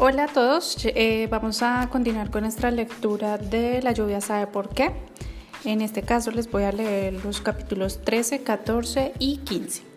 Hola a todos, eh, vamos a continuar con nuestra lectura de La lluvia sabe por qué. En este caso les voy a leer los capítulos 13, 14 y 15.